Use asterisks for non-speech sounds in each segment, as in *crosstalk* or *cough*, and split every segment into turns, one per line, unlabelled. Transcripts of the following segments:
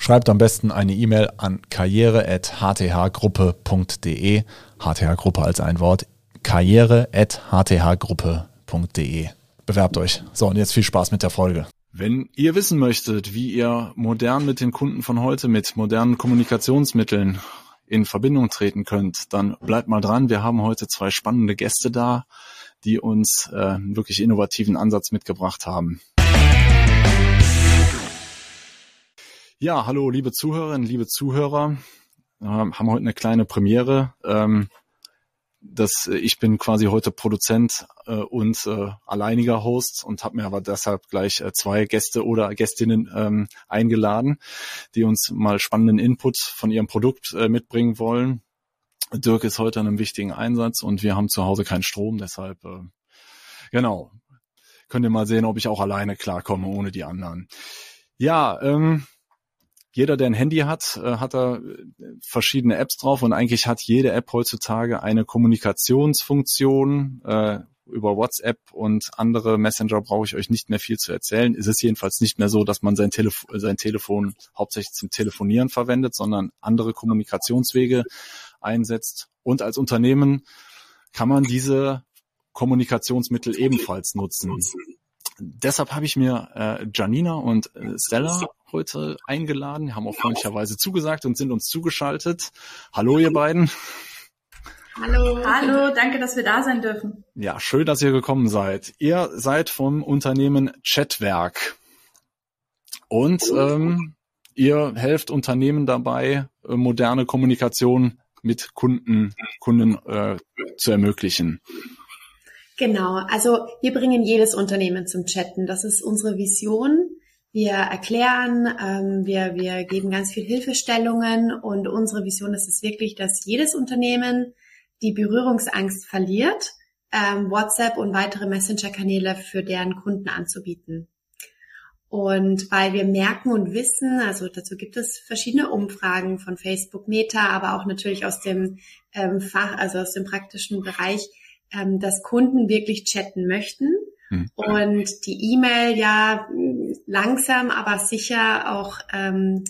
Schreibt am besten eine E-Mail an karriere.hthgruppe.de. HTH-Gruppe als ein Wort. karriere.hthgruppe.de. Bewerbt euch. So, und jetzt viel Spaß mit der Folge. Wenn ihr wissen möchtet, wie ihr modern mit den Kunden von heute, mit modernen Kommunikationsmitteln in Verbindung treten könnt, dann bleibt mal dran. Wir haben heute zwei spannende Gäste da, die uns äh, einen wirklich innovativen Ansatz mitgebracht haben. Ja, hallo, liebe Zuhörerinnen, liebe Zuhörer. Wir haben heute eine kleine Premiere. Ähm, das, ich bin quasi heute Produzent äh, und äh, alleiniger Host und habe mir aber deshalb gleich äh, zwei Gäste oder Gästinnen ähm, eingeladen, die uns mal spannenden Input von ihrem Produkt äh, mitbringen wollen. Dirk ist heute an einem wichtigen Einsatz und wir haben zu Hause keinen Strom, deshalb äh, genau. Könnt ihr mal sehen, ob ich auch alleine klarkomme ohne die anderen. Ja, ähm, jeder, der ein Handy hat, äh, hat da äh, verschiedene Apps drauf und eigentlich hat jede App heutzutage eine Kommunikationsfunktion. Äh, über WhatsApp und andere Messenger brauche ich euch nicht mehr viel zu erzählen. Es ist jedenfalls nicht mehr so, dass man sein, Telef sein Telefon hauptsächlich zum Telefonieren verwendet, sondern andere Kommunikationswege einsetzt. Und als Unternehmen kann man diese Kommunikationsmittel ebenfalls nutzen. Deshalb habe ich mir äh, Janina und äh, Stella heute eingeladen, haben auch freundlicherweise zugesagt und sind uns zugeschaltet. Hallo ihr beiden.
Hallo. Hallo, danke, dass wir da sein dürfen.
Ja, schön, dass ihr gekommen seid. Ihr seid vom Unternehmen Chatwerk. Und ähm, ihr helft Unternehmen dabei, äh, moderne Kommunikation mit Kunden, Kunden äh, zu ermöglichen.
Genau, also wir bringen jedes Unternehmen zum Chatten. Das ist unsere Vision. Wir erklären, ähm, wir, wir geben ganz viel Hilfestellungen und unsere Vision ist es wirklich, dass jedes Unternehmen die Berührungsangst verliert, ähm, WhatsApp und weitere Messenger-Kanäle für deren Kunden anzubieten. Und weil wir merken und wissen, also dazu gibt es verschiedene Umfragen von Facebook Meta, aber auch natürlich aus dem ähm, Fach, also aus dem praktischen Bereich, ähm, dass Kunden wirklich chatten möchten hm. und die E-Mail ja langsam, aber sicher auch ähm,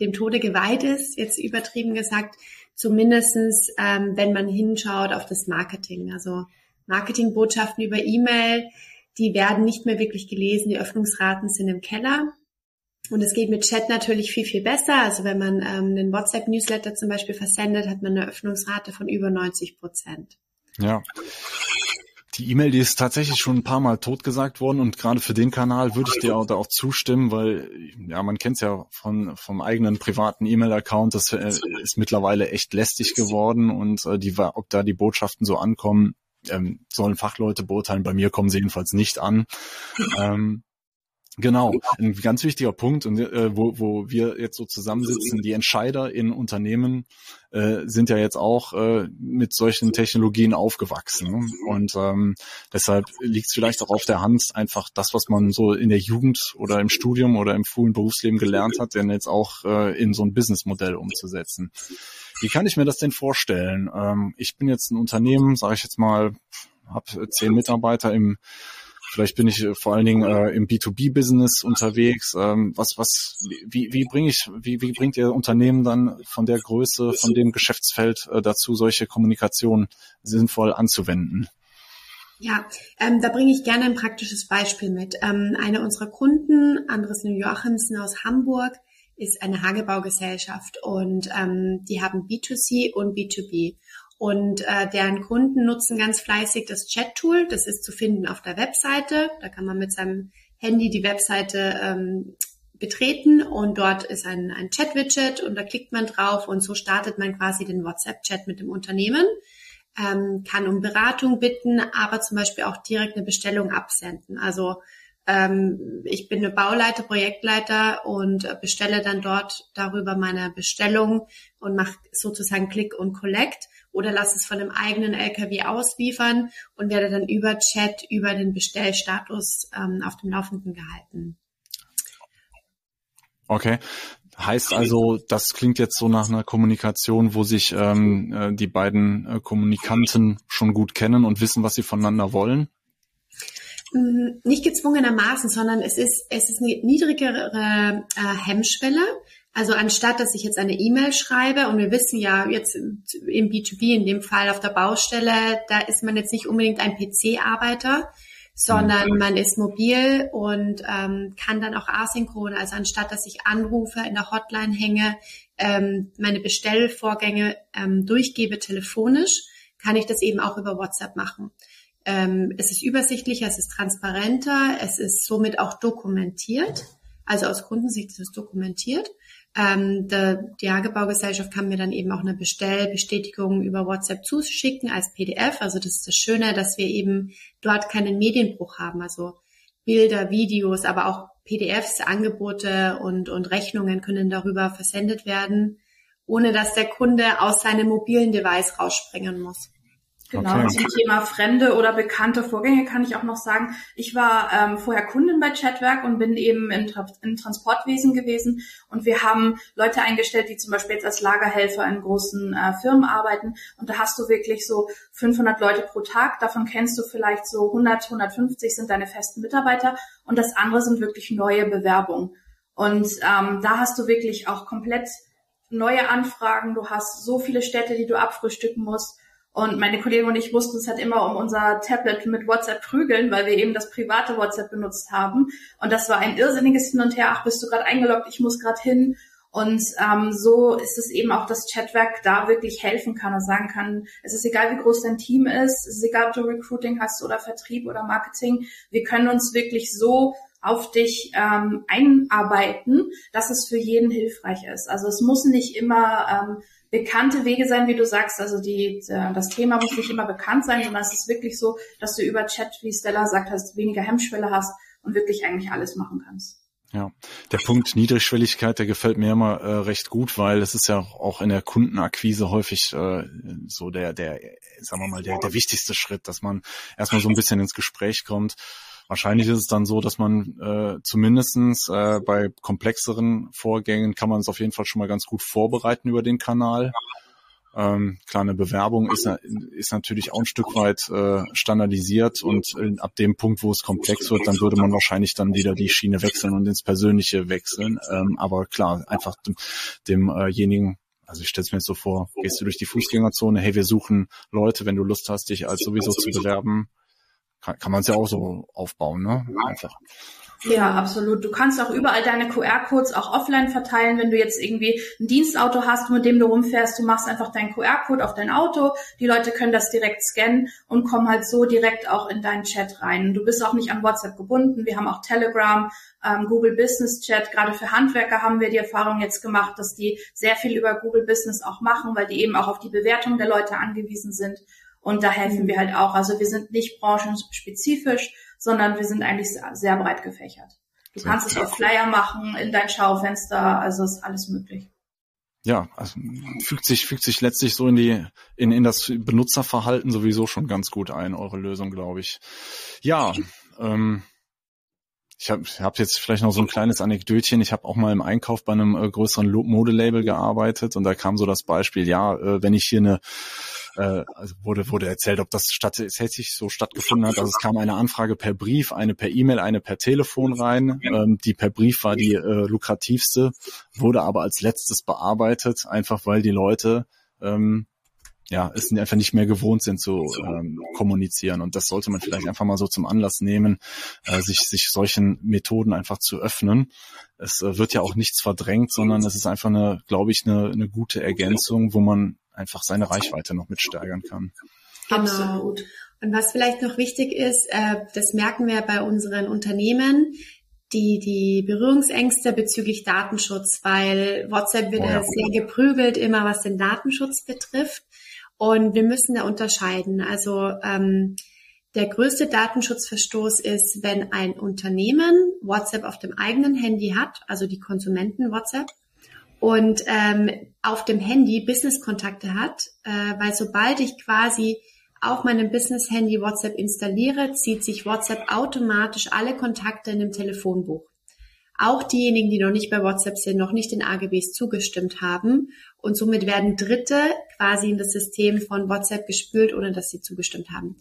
dem Tode geweiht ist, jetzt übertrieben gesagt, zumindestens ähm, wenn man hinschaut auf das Marketing. Also Marketingbotschaften über E-Mail, die werden nicht mehr wirklich gelesen, die Öffnungsraten sind im Keller. Und es geht mit Chat natürlich viel, viel besser. Also wenn man ähm, einen WhatsApp-Newsletter zum Beispiel versendet, hat man eine Öffnungsrate von über 90 Prozent.
Ja. Die E-Mail, die ist tatsächlich schon ein paar Mal totgesagt worden und gerade für den Kanal würde ich dir auch, da auch zustimmen, weil ja, man kennt es ja von vom eigenen privaten E-Mail-Account, das äh, ist mittlerweile echt lästig geworden und äh, die, ob da die Botschaften so ankommen, ähm, sollen Fachleute beurteilen. Bei mir kommen sie jedenfalls nicht an. *laughs* ähm, Genau, ein ganz wichtiger Punkt, und äh, wo, wo wir jetzt so zusammensitzen, die Entscheider in Unternehmen äh, sind ja jetzt auch äh, mit solchen Technologien aufgewachsen. Ne? Und ähm, deshalb liegt es vielleicht auch auf der Hand, einfach das, was man so in der Jugend oder im Studium oder im frühen Berufsleben gelernt hat, dann jetzt auch äh, in so ein Businessmodell umzusetzen. Wie kann ich mir das denn vorstellen? Ähm, ich bin jetzt ein Unternehmen, sage ich jetzt mal, habe zehn Mitarbeiter im Vielleicht bin ich äh, vor allen Dingen äh, im B2B-Business unterwegs. Ähm, was, was, wie, wie bringe ich, wie, wie bringt ihr Unternehmen dann von der Größe, von dem Geschäftsfeld äh, dazu, solche Kommunikation sinnvoll anzuwenden?
Ja, ähm, da bringe ich gerne ein praktisches Beispiel mit. Ähm, eine unserer Kunden, Andres New Joachimsen aus Hamburg, ist eine Hagebaugesellschaft und ähm, die haben B2C und B2B. Und äh, deren Kunden nutzen ganz fleißig das Chat-Tool. Das ist zu finden auf der Webseite. Da kann man mit seinem Handy die Webseite ähm, betreten und dort ist ein, ein Chat-Widget und da klickt man drauf und so startet man quasi den WhatsApp-Chat mit dem Unternehmen, ähm, kann um Beratung bitten, aber zum Beispiel auch direkt eine Bestellung absenden. Also ähm, ich bin eine Bauleiter, Projektleiter und bestelle dann dort darüber meine Bestellung und mache sozusagen Click und Collect oder lasse es von einem eigenen LKW ausliefern und werde dann über Chat, über den Bestellstatus ähm, auf dem Laufenden gehalten.
Okay. Heißt also, das klingt jetzt so nach einer Kommunikation, wo sich ähm, äh, die beiden äh, Kommunikanten schon gut kennen und wissen, was sie voneinander wollen?
Mm, nicht gezwungenermaßen, sondern es ist, es ist eine niedrigere äh, Hemmschwelle. Also anstatt, dass ich jetzt eine E-Mail schreibe und wir wissen ja jetzt im B2B, in dem Fall auf der Baustelle, da ist man jetzt nicht unbedingt ein PC-Arbeiter, sondern mhm. man ist mobil und ähm, kann dann auch asynchron, also anstatt dass ich anrufe, in der Hotline hänge, ähm, meine Bestellvorgänge ähm, durchgebe telefonisch, kann ich das eben auch über WhatsApp machen. Ähm, es ist übersichtlicher, es ist transparenter, es ist somit auch dokumentiert. Also aus Kundensicht ist es dokumentiert. Ähm, die Hagebaugesellschaft kann mir dann eben auch eine Bestellbestätigung über WhatsApp zuschicken als PDF. Also das ist das Schöne, dass wir eben dort keinen Medienbruch haben. Also Bilder, Videos, aber auch PDFs, Angebote und, und Rechnungen können darüber versendet werden, ohne dass der Kunde aus seinem mobilen Device rausspringen muss.
Genau, okay. zum Thema fremde oder bekannte Vorgänge kann ich auch noch sagen, ich war ähm, vorher Kundin bei Chatwerk und bin eben im, Tra im Transportwesen gewesen. Und wir haben Leute eingestellt, die zum Beispiel jetzt als Lagerhelfer in großen äh, Firmen arbeiten. Und da hast du wirklich so 500 Leute pro Tag, davon kennst du vielleicht so 100, 150 sind deine festen Mitarbeiter. Und das andere sind wirklich neue Bewerbungen. Und ähm, da hast du wirklich auch komplett neue Anfragen, du hast so viele Städte, die du abfrühstücken musst und meine Kollegen und ich mussten uns halt immer um unser Tablet mit WhatsApp prügeln, weil wir eben das private WhatsApp benutzt haben. Und das war ein irrsinniges Hin und Her. Ach, bist du gerade eingeloggt? Ich muss gerade hin. Und ähm, so ist es eben auch, dass Chatwerk da wirklich helfen kann und sagen kann, es ist egal, wie groß dein Team ist, es ist egal, ob du Recruiting hast oder Vertrieb oder Marketing, wir können uns wirklich so auf dich ähm, einarbeiten, dass es für jeden hilfreich ist. Also es muss nicht immer ähm, bekannte Wege sein, wie du sagst. Also die, das Thema muss nicht immer bekannt sein, sondern es ist wirklich so, dass du über Chat, wie Stella sagt, hast, weniger Hemmschwelle hast und wirklich eigentlich alles machen kannst.
Ja, der Punkt Niedrigschwelligkeit, der gefällt mir immer äh, recht gut, weil es ist ja auch in der Kundenakquise häufig äh, so der, der, sagen wir mal, der, der wichtigste Schritt, dass man erstmal so ein bisschen ins Gespräch kommt Wahrscheinlich ist es dann so, dass man äh, zumindestens äh, bei komplexeren Vorgängen kann man es auf jeden Fall schon mal ganz gut vorbereiten über den Kanal. Ähm, klar, eine Bewerbung ist, ist natürlich auch ein Stück weit äh, standardisiert und äh, ab dem Punkt, wo es komplex wird, dann würde man wahrscheinlich dann wieder die Schiene wechseln und ins Persönliche wechseln. Ähm, aber klar, einfach dem, demjenigen also ich stelle es mir jetzt so vor, gehst du durch die Fußgängerzone, hey, wir suchen Leute, wenn du Lust hast, dich als sowieso zu bewerben, kann, kann man es ja auch so aufbauen, ne? Einfach.
Ja, absolut. Du kannst auch überall deine QR-Codes auch offline verteilen, wenn du jetzt irgendwie ein Dienstauto hast, mit dem du rumfährst. Du machst einfach deinen QR-Code auf dein Auto. Die Leute können das direkt scannen und kommen halt so direkt auch in deinen Chat rein. Du bist auch nicht an WhatsApp gebunden. Wir haben auch Telegram, ähm, Google Business Chat. Gerade für Handwerker haben wir die Erfahrung jetzt gemacht, dass die sehr viel über Google Business auch machen, weil die eben auch auf die Bewertung der Leute angewiesen sind. Und da helfen wir halt auch. Also wir sind nicht branchenspezifisch, sondern wir sind eigentlich sehr breit gefächert. Du sehr kannst es auf Flyer machen, in dein Schaufenster, also ist alles möglich.
Ja, also fügt sich, fügt sich letztlich so in die, in, in das Benutzerverhalten sowieso schon ganz gut ein, eure Lösung, glaube ich. Ja, ähm, ich habe hab jetzt vielleicht noch so ein kleines Anekdötchen. Ich habe auch mal im Einkauf bei einem äh, größeren Modelabel gearbeitet und da kam so das Beispiel, ja, äh, wenn ich hier eine äh, also wurde, wurde erzählt, ob das tatsächlich so stattgefunden hat. Also es kam eine Anfrage per Brief, eine per E-Mail, eine per Telefon rein. Ähm, die per Brief war die äh, lukrativste, wurde aber als letztes bearbeitet, einfach weil die Leute ähm, ja, es einfach nicht mehr gewohnt sind zu ähm, kommunizieren. Und das sollte man vielleicht einfach mal so zum Anlass nehmen, äh, sich, sich solchen Methoden einfach zu öffnen. Es äh, wird ja auch nichts verdrängt, sondern es ist einfach eine, glaube ich, eine, eine gute Ergänzung, wo man einfach seine Reichweite noch mit steigern kann.
Genau. Absolut. Und was vielleicht noch wichtig ist, äh, das merken wir bei unseren Unternehmen, die, die Berührungsängste bezüglich Datenschutz, weil WhatsApp wird oh ja. sehr geprügelt, immer was den Datenschutz betrifft. Und wir müssen da unterscheiden. Also ähm, Der größte Datenschutzverstoß ist, wenn ein Unternehmen WhatsApp auf dem eigenen Handy hat, also die Konsumenten WhatsApp, und ähm, auf dem Handy Business-Kontakte hat, äh, weil sobald ich quasi auf meinem Business-Handy WhatsApp installiere, zieht sich WhatsApp automatisch alle Kontakte in dem Telefonbuch. Auch diejenigen, die noch nicht bei WhatsApp sind, noch nicht den AGBs zugestimmt haben. Und somit werden Dritte quasi in das System von WhatsApp gespült, ohne dass sie zugestimmt haben.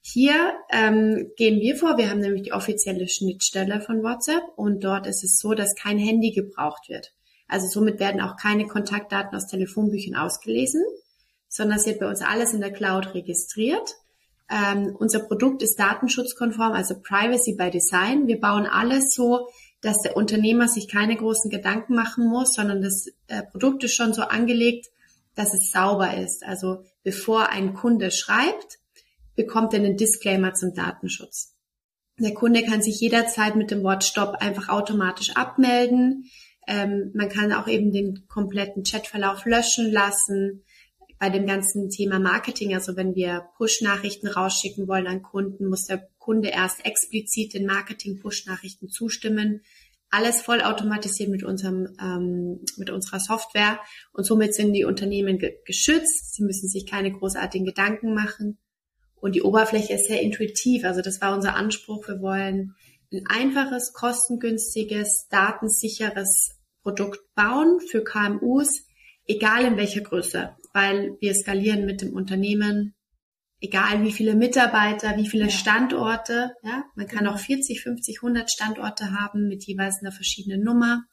Hier ähm, gehen wir vor. Wir haben nämlich die offizielle Schnittstelle von WhatsApp und dort ist es so, dass kein Handy gebraucht wird. Also somit werden auch keine Kontaktdaten aus Telefonbüchern ausgelesen, sondern es wird bei uns alles in der Cloud registriert. Ähm, unser Produkt ist datenschutzkonform, also Privacy by Design. Wir bauen alles so, dass der Unternehmer sich keine großen Gedanken machen muss, sondern das äh, Produkt ist schon so angelegt, dass es sauber ist. Also bevor ein Kunde schreibt, bekommt er einen Disclaimer zum Datenschutz. Der Kunde kann sich jederzeit mit dem Wort Stopp einfach automatisch abmelden. Ähm, man kann auch eben den kompletten Chatverlauf löschen lassen. Bei dem ganzen Thema Marketing, also wenn wir Push-Nachrichten rausschicken wollen an Kunden, muss der Kunde erst explizit den Marketing-Push-Nachrichten zustimmen. Alles vollautomatisiert mit unserem ähm, mit unserer Software und somit sind die Unternehmen ge geschützt. Sie müssen sich keine großartigen Gedanken machen und die Oberfläche ist sehr intuitiv. Also das war unser Anspruch. Wir wollen ein einfaches, kostengünstiges, datensicheres Produkt bauen für KMUs, egal in welcher Größe, weil wir skalieren mit dem Unternehmen, egal wie viele Mitarbeiter, wie viele Standorte. Ja, man kann auch 40, 50, 100 Standorte haben mit jeweils einer verschiedenen Nummer.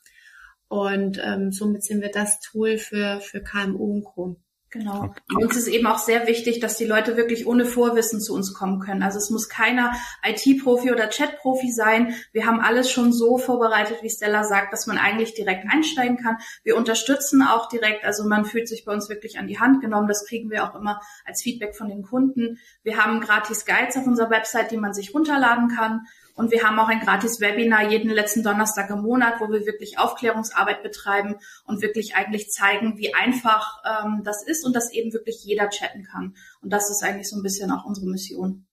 Und ähm, somit sind wir das Tool für, für KMU und Co.
Genau. Okay. Uns ist eben auch sehr wichtig, dass die Leute wirklich ohne Vorwissen zu uns kommen können. Also es muss keiner IT-Profi oder Chat-Profi sein. Wir haben alles schon so vorbereitet, wie Stella sagt, dass man eigentlich direkt einsteigen kann. Wir unterstützen auch direkt, also man fühlt sich bei uns wirklich an die Hand genommen. Das kriegen wir auch immer als Feedback von den Kunden. Wir haben gratis Guides auf unserer Website, die man sich runterladen kann. Und wir haben auch ein gratis Webinar jeden letzten Donnerstag im Monat, wo wir wirklich Aufklärungsarbeit betreiben und wirklich eigentlich zeigen, wie einfach ähm, das ist und dass eben wirklich jeder chatten kann. Und das ist eigentlich so ein bisschen auch unsere Mission.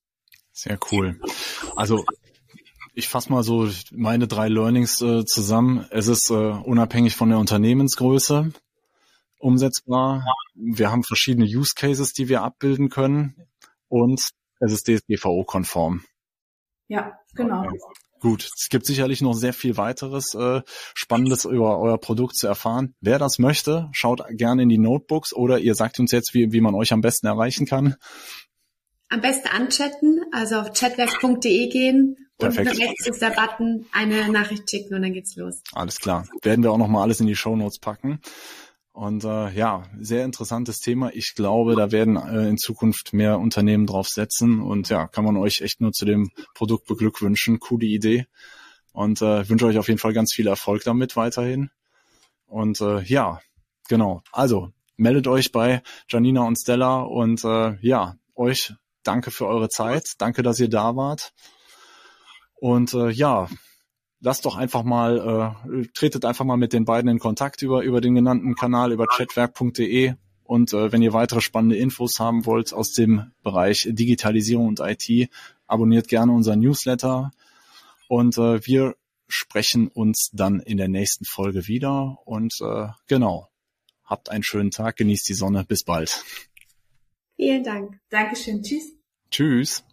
Sehr cool. Also ich fasse mal so meine drei Learnings äh, zusammen. Es ist äh, unabhängig von der Unternehmensgröße umsetzbar. Wir haben verschiedene Use Cases, die wir abbilden können und es ist DSGVO-konform.
Ja, genau. Okay.
Gut, es gibt sicherlich noch sehr viel weiteres äh, Spannendes über euer Produkt zu erfahren. Wer das möchte, schaut gerne in die Notebooks oder ihr sagt uns jetzt, wie, wie man euch am besten erreichen kann.
Am besten anchatten, also auf chatwerk.de gehen Perfekt. und rechts ist der Button, eine Nachricht schicken und dann geht's los.
Alles klar. Werden wir auch nochmal alles in die Show Notes packen. Und äh, ja, sehr interessantes Thema. Ich glaube, da werden äh, in Zukunft mehr Unternehmen drauf setzen. Und ja, kann man euch echt nur zu dem Produkt beglückwünschen. Coole Idee. Und äh, wünsche euch auf jeden Fall ganz viel Erfolg damit weiterhin. Und äh, ja, genau. Also meldet euch bei Janina und Stella. Und äh, ja, euch danke für eure Zeit. Danke, dass ihr da wart. Und äh, ja, lasst doch einfach mal, äh, tretet einfach mal mit den beiden in Kontakt über, über den genannten Kanal, über chatwerk.de. Und äh, wenn ihr weitere spannende Infos haben wollt aus dem Bereich Digitalisierung und IT, abonniert gerne unseren Newsletter. Und äh, wir sprechen uns dann in der nächsten Folge wieder. Und äh, genau, habt einen schönen Tag, genießt die Sonne. Bis bald.
Vielen Dank.
Dankeschön. Tschüss.
Tschüss.